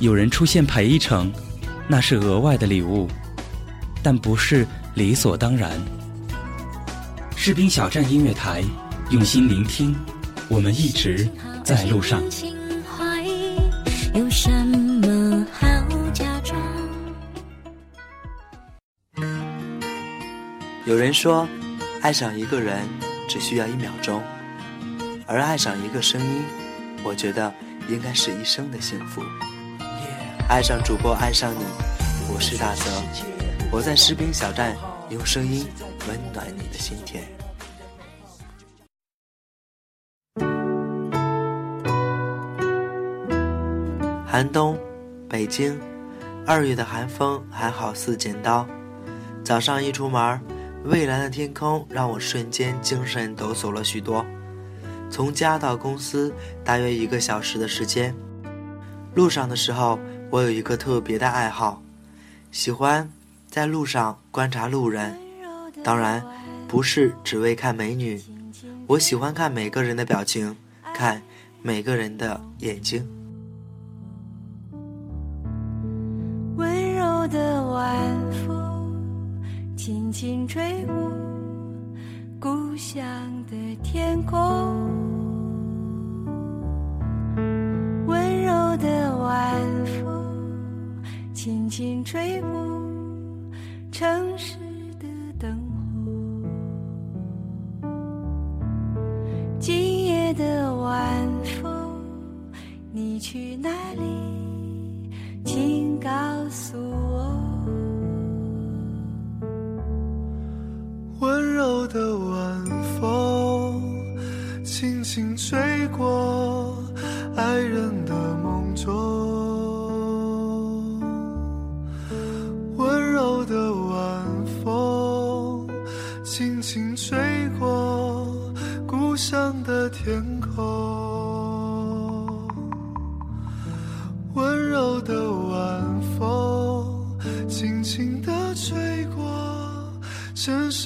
有人出现陪一程，那是额外的礼物，但不是理所当然。士兵小站音乐台，用心聆听，我们一直在路上。有什么好假装？有人说，爱上一个人。只需要一秒钟，而爱上一个声音，我觉得应该是一生的幸福。爱上主播，爱上你，我是大泽，我在士兵小站用声音温暖你的心田。寒冬，北京，二月的寒风还好似剪刀，早上一出门蔚蓝的天空让我瞬间精神抖擞了许多。从家到公司大约一个小时的时间。路上的时候，我有一个特别的爱好，喜欢在路上观察路人。当然，不是只为看美女，我喜欢看每个人的表情，看每个人的眼睛。温柔的晚风。轻轻吹过故乡的天空，温柔的晚风，轻吹过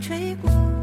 吹过。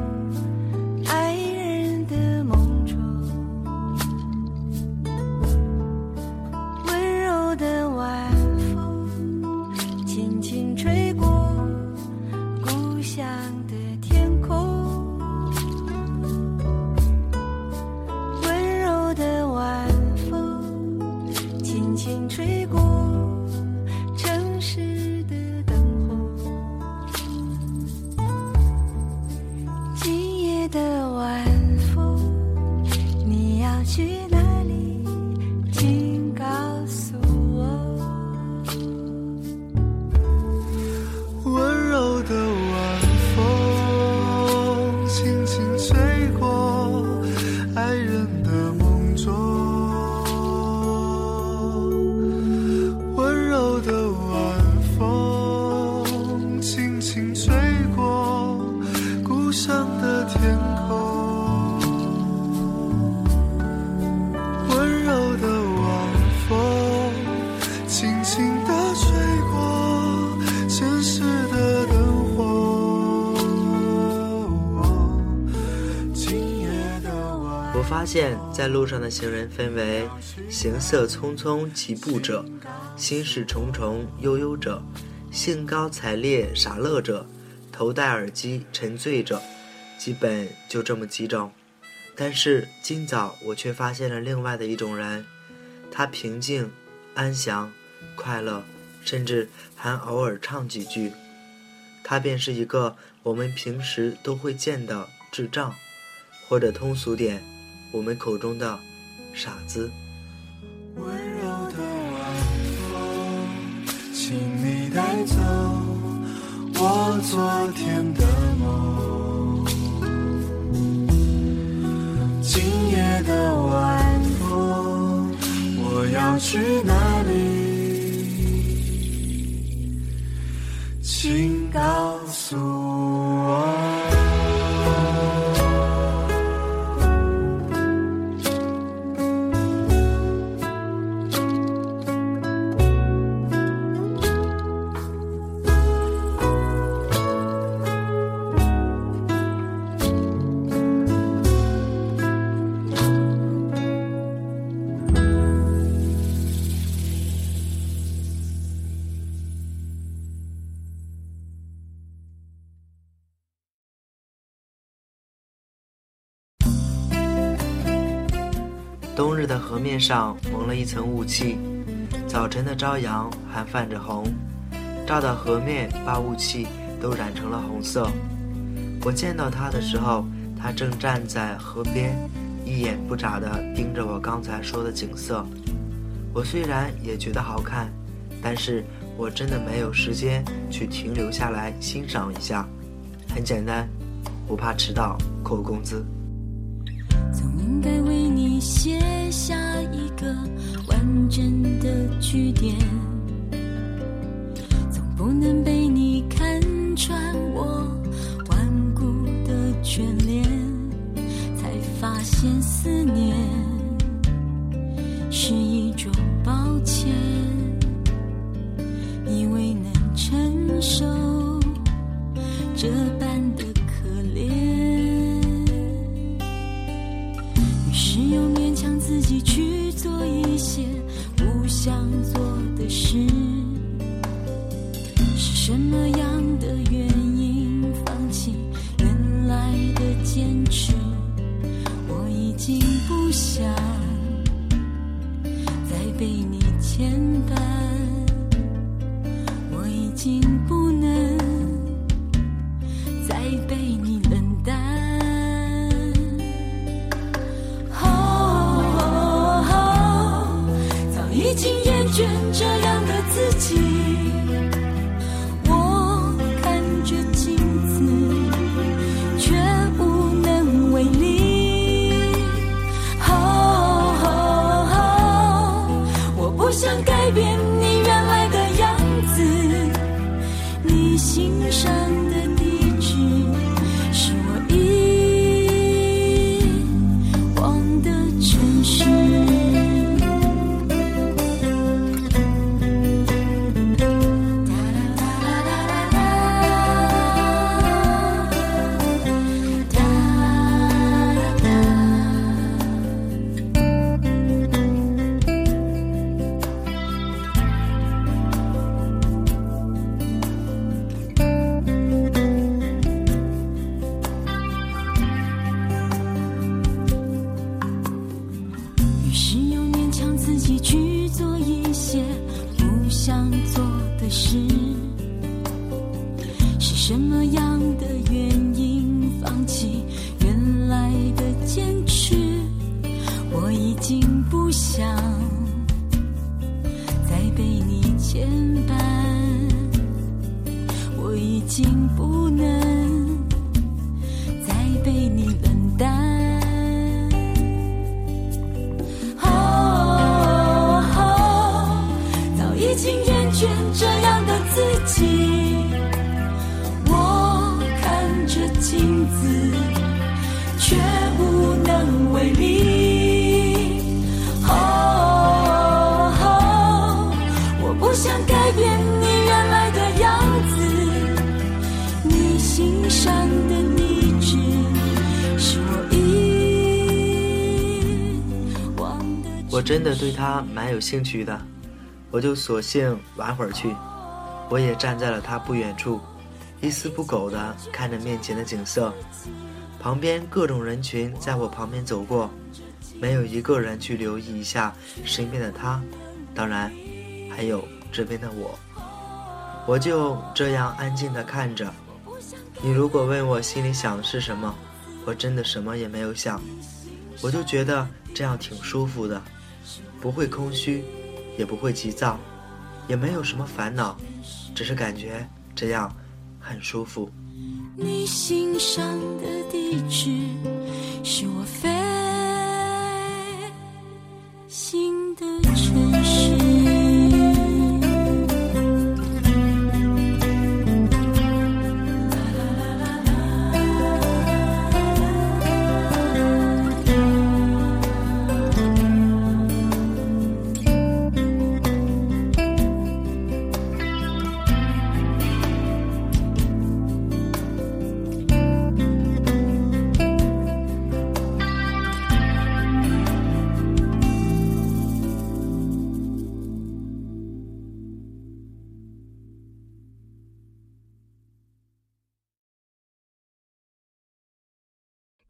路上的行人分为行色匆匆疾步者、心事重重悠悠者、兴高采烈傻乐者、头戴耳机沉醉者，基本就这么几种。但是今早我却发现了另外的一种人，他平静、安详、快乐，甚至还偶尔唱几句。他便是一个我们平时都会见的智障，或者通俗点，我们口中的傻子。温柔的晚风，请你带走我昨天的梦。今夜的晚风，我要去哪里？请告诉我。面上蒙了一层雾气，早晨的朝阳还泛着红，照到河面，把雾气都染成了红色。我见到他的时候，他正站在河边，一眼不眨地盯着我刚才说的景色。我虽然也觉得好看，但是我真的没有时间去停留下来欣赏一下。很简单，不怕迟到扣工资。总应该为写下一个完整的句点，总不能被你看穿我顽固的眷恋，才发现思念。什么样的原因放弃原来的坚持？我已经不想再被你牵绊，对他蛮有兴趣的，我就索性玩会儿去。我也站在了他不远处，一丝不苟地看着面前的景色。旁边各种人群在我旁边走过，没有一个人去留意一下身边的他，当然，还有这边的我。我就这样安静地看着。你如果问我心里想的是什么，我真的什么也没有想，我就觉得这样挺舒服的，不会空虚，也不会急躁，也没有什么烦恼，只是感觉这样很舒服。你心上的地址是我飞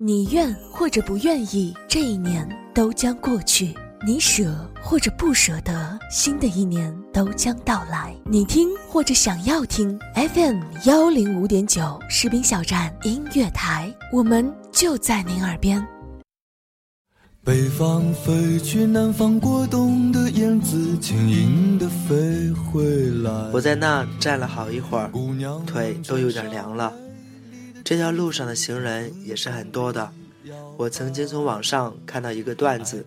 你愿或者不愿意，这一年都将过去；你舍或者不舍得，新的一年都将到来。你听或者想要听 FM 幺零五点九士兵小站音乐台，我们就在您耳边。北方飞去，南方过冬的燕子轻盈地飞回来。我在那站了好一会儿，腿都有点凉了。这条路上的行人也是很多的。我曾经从网上看到一个段子，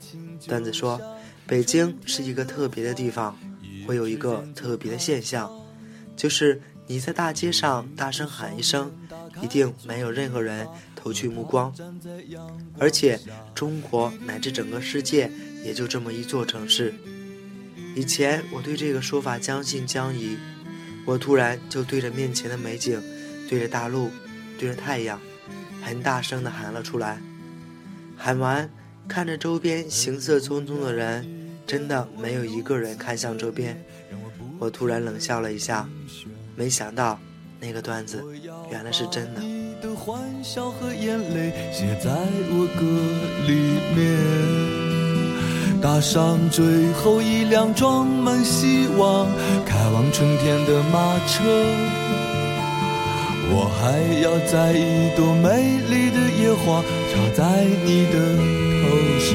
段子说，北京是一个特别的地方，会有一个特别的现象，就是你在大街上大声喊一声，一定没有任何人投去目光。而且中国乃至整个世界也就这么一座城市。以前我对这个说法将信将疑，我突然就对着面前的美景，对着大陆。对着太阳，很大声地喊了出来。喊完，看着周边行色匆匆的人，真的没有一个人看向这边。我突然冷笑了一下，没想到那个段子原来是真的。你的欢笑和眼泪写在我歌里面，搭上最后一辆装满希望、开往春天的马车。我还要摘一朵美丽的野花，插在你的头上。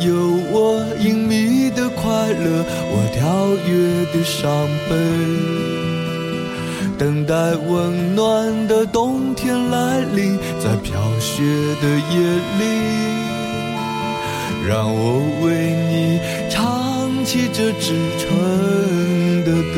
有我隐秘的快乐，我跳跃的伤悲？等待温暖的冬天来临，在飘雪的夜里，让我为你唱起这支春的歌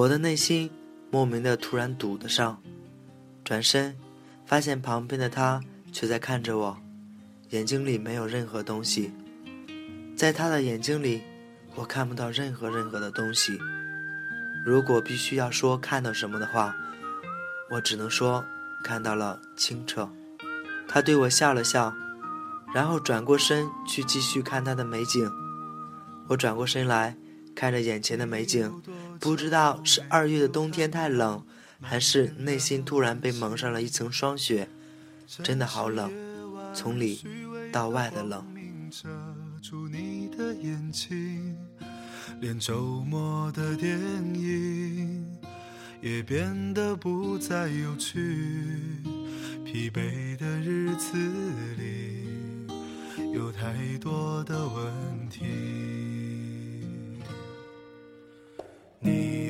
我的内心莫名的突然堵得上，转身发现旁边的他却在看着我，眼睛里没有任何东西，在他的眼睛里，我看不到任何任何的东西。如果必须要说看到什么的话，我只能说看到了清澈。他对我笑了笑，然后转过身去继续看他的美景。我转过身来看着眼前的美景。不知道是二月的冬天太冷，还是内心突然被蒙上了一层霜雪，真的好冷，从里到外的冷。连周末的电影也变得不再有趣，疲惫的日子里有太多的问题。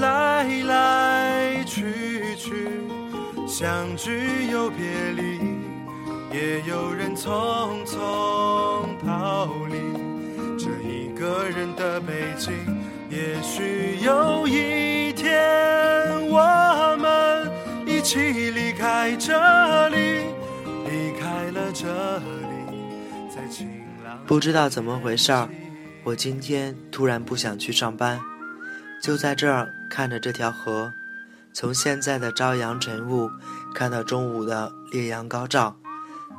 来来去去，相聚又别离，也有人匆匆逃离这一个人的北京。也许有一天，我们一起离开这里，离开了这里，在晴朗。不知道怎么回事儿，我今天突然不想去上班。就在这儿看着这条河，从现在的朝阳晨雾看到中午的烈阳高照，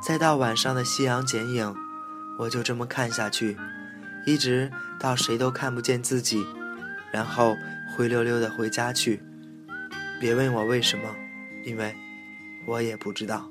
再到晚上的夕阳剪影，我就这么看下去，一直到谁都看不见自己，然后灰溜溜的回家去。别问我为什么，因为我也不知道。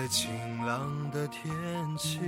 在晴朗。的天气。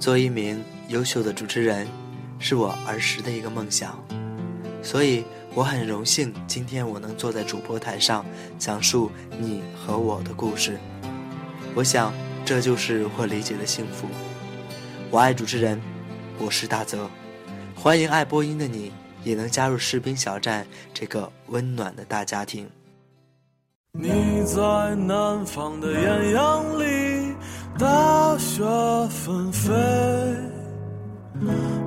做一名优秀的主持人，是我儿时的一个梦想，所以我很荣幸今天我能坐在主播台上讲述你和我的故事。我想这就是我理解的幸福。我爱主持人，我是大泽，欢迎爱播音的你也能加入士兵小站这个温暖的大家庭。你在南方的艳阳里，大雪纷飞；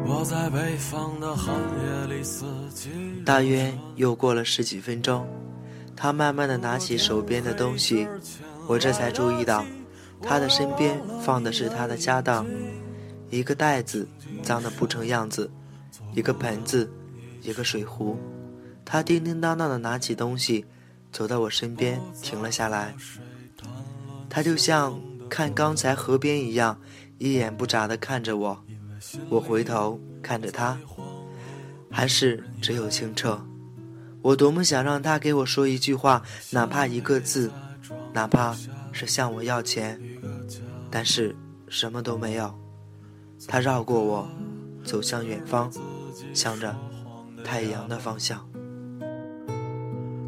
我在北方的寒夜里，四季。大约又过了十几分钟，他慢慢的拿起手边的东西，我这才注意到，他的身边放的是他的家当，一个袋子脏的不成样子，一个盆子，一个水壶。他叮叮当当的拿起东西。走到我身边，停了下来。他就像看刚才河边一样，一眼不眨地看着我。我回头看着他，还是只有清澈。我多么想让他给我说一句话，哪怕一个字，哪怕是向我要钱，但是什么都没有。他绕过我，走向远方，向着太阳的方向。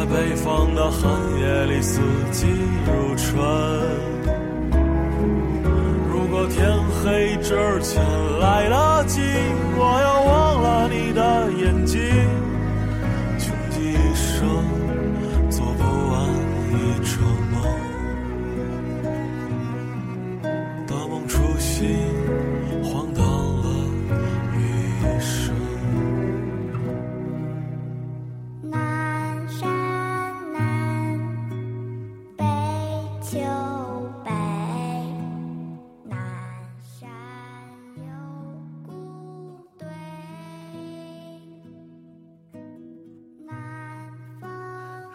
在北方的寒夜里四季如春如果天黑之前来得及我要忘了你的眼睛穷极一生做不完一场梦大梦初醒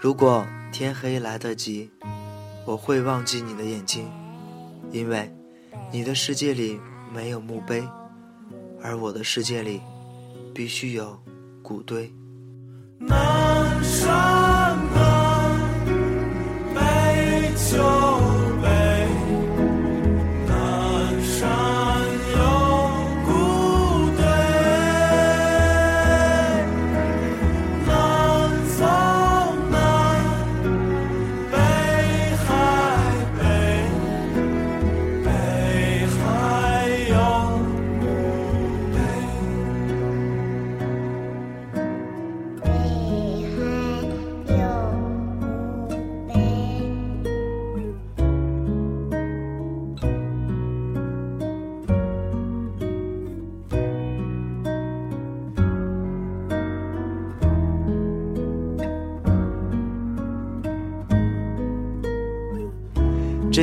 如果天黑来得及，我会忘记你的眼睛，因为你的世界里没有墓碑，而我的世界里必须有谷堆。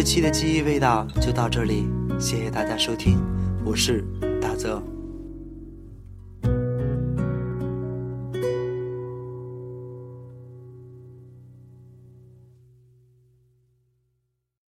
这期的记忆味道就到这里，谢谢大家收听，我是大泽。